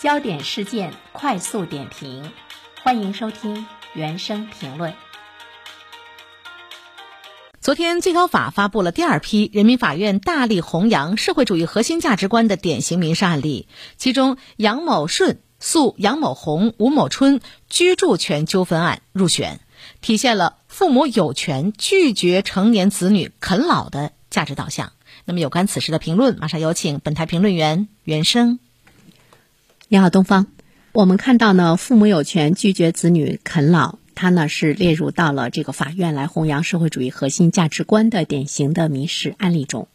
焦点事件快速点评，欢迎收听原声评论。昨天，最高法发布了第二批人民法院大力弘扬社会主义核心价值观的典型民事案例，其中杨某顺诉杨某红、吴某春居住权纠纷案入选，体现了父母有权拒绝成年子女啃老的价值导向。那么，有关此事的评论，马上有请本台评论员袁生。你好，东方。我们看到呢，父母有权拒绝子女啃老。它呢是列入到了这个法院来弘扬社会主义核心价值观的典型的民事案例中，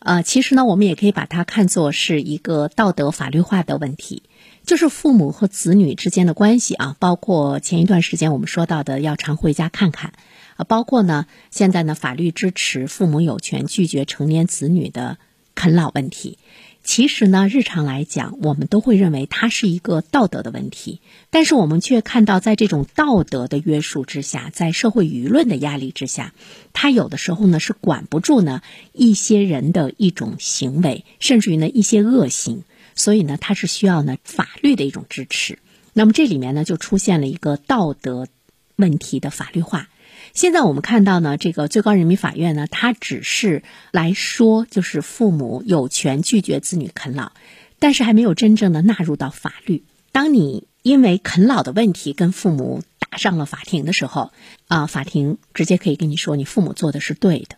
呃，其实呢，我们也可以把它看作是一个道德法律化的问题，就是父母和子女之间的关系啊，包括前一段时间我们说到的要常回家看看，啊，包括呢，现在呢，法律支持父母有权拒绝成年子女的啃老问题。其实呢，日常来讲，我们都会认为它是一个道德的问题，但是我们却看到，在这种道德的约束之下，在社会舆论的压力之下，它有的时候呢是管不住呢一些人的一种行为，甚至于呢一些恶行，所以呢，它是需要呢法律的一种支持。那么这里面呢，就出现了一个道德问题的法律化。现在我们看到呢，这个最高人民法院呢，它只是来说，就是父母有权拒绝子女啃老，但是还没有真正的纳入到法律。当你因为啃老的问题跟父母打上了法庭的时候，啊，法庭直接可以跟你说，你父母做的是对的。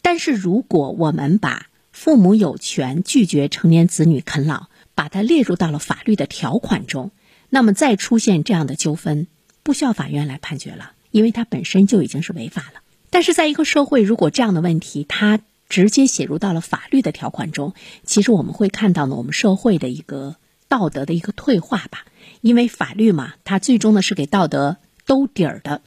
但是如果我们把父母有权拒绝成年子女啃老，把它列入到了法律的条款中，那么再出现这样的纠纷，不需要法院来判决了。因为它本身就已经是违法了，但是在一个社会，如果这样的问题它直接写入到了法律的条款中，其实我们会看到呢，我们社会的一个道德的一个退化吧。因为法律嘛，它最终呢是给道德兜底儿的，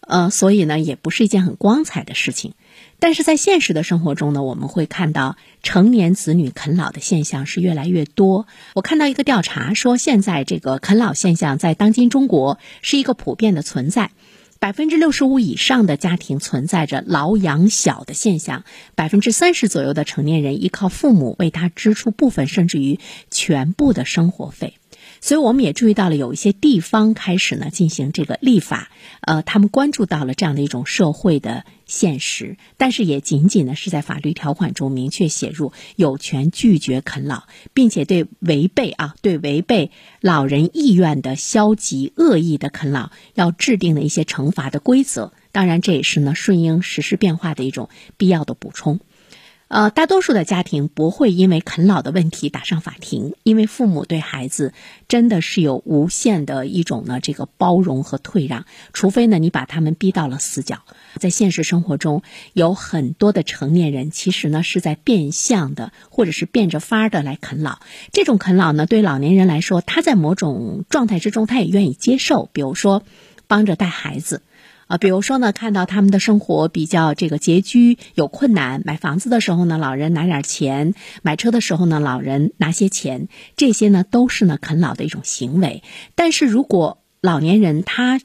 呃，所以呢也不是一件很光彩的事情。但是在现实的生活中呢，我们会看到成年子女啃老的现象是越来越多。我看到一个调查说，现在这个啃老现象在当今中国是一个普遍的存在。百分之六十五以上的家庭存在着老养小的现象，百分之三十左右的成年人依靠父母为他支出部分甚至于全部的生活费。所以我们也注意到了，有一些地方开始呢进行这个立法，呃，他们关注到了这样的一种社会的现实，但是也仅仅呢是在法律条款中明确写入有权拒绝啃老，并且对违背啊对违背老人意愿的消极恶意的啃老要制定的一些惩罚的规则。当然，这也是呢顺应时事变化的一种必要的补充。呃，大多数的家庭不会因为啃老的问题打上法庭，因为父母对孩子真的是有无限的一种呢这个包容和退让，除非呢你把他们逼到了死角。在现实生活中，有很多的成年人其实呢是在变相的或者是变着法儿的来啃老。这种啃老呢，对老年人来说，他在某种状态之中他也愿意接受，比如说帮着带孩子。啊，比如说呢，看到他们的生活比较这个拮据，有困难，买房子的时候呢，老人拿点钱；买车的时候呢，老人拿些钱，这些呢都是呢啃老的一种行为。但是如果老年人他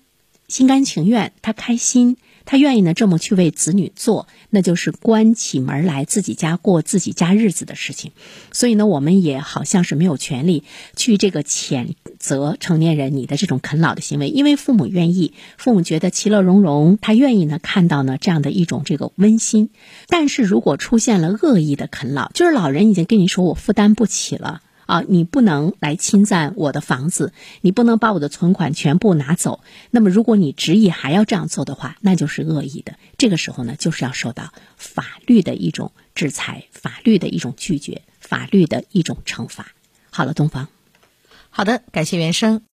心甘情愿，他开心。他愿意呢这么去为子女做，那就是关起门来自己家过自己家日子的事情。所以呢，我们也好像是没有权利去这个谴责成年人你的这种啃老的行为，因为父母愿意，父母觉得其乐融融，他愿意呢看到呢这样的一种这个温馨。但是如果出现了恶意的啃老，就是老人已经跟你说我负担不起了。啊，你不能来侵占我的房子，你不能把我的存款全部拿走。那么，如果你执意还要这样做的话，那就是恶意的。这个时候呢，就是要受到法律的一种制裁，法律的一种拒绝，法律的一种惩罚。好了，东方，好的，感谢原生。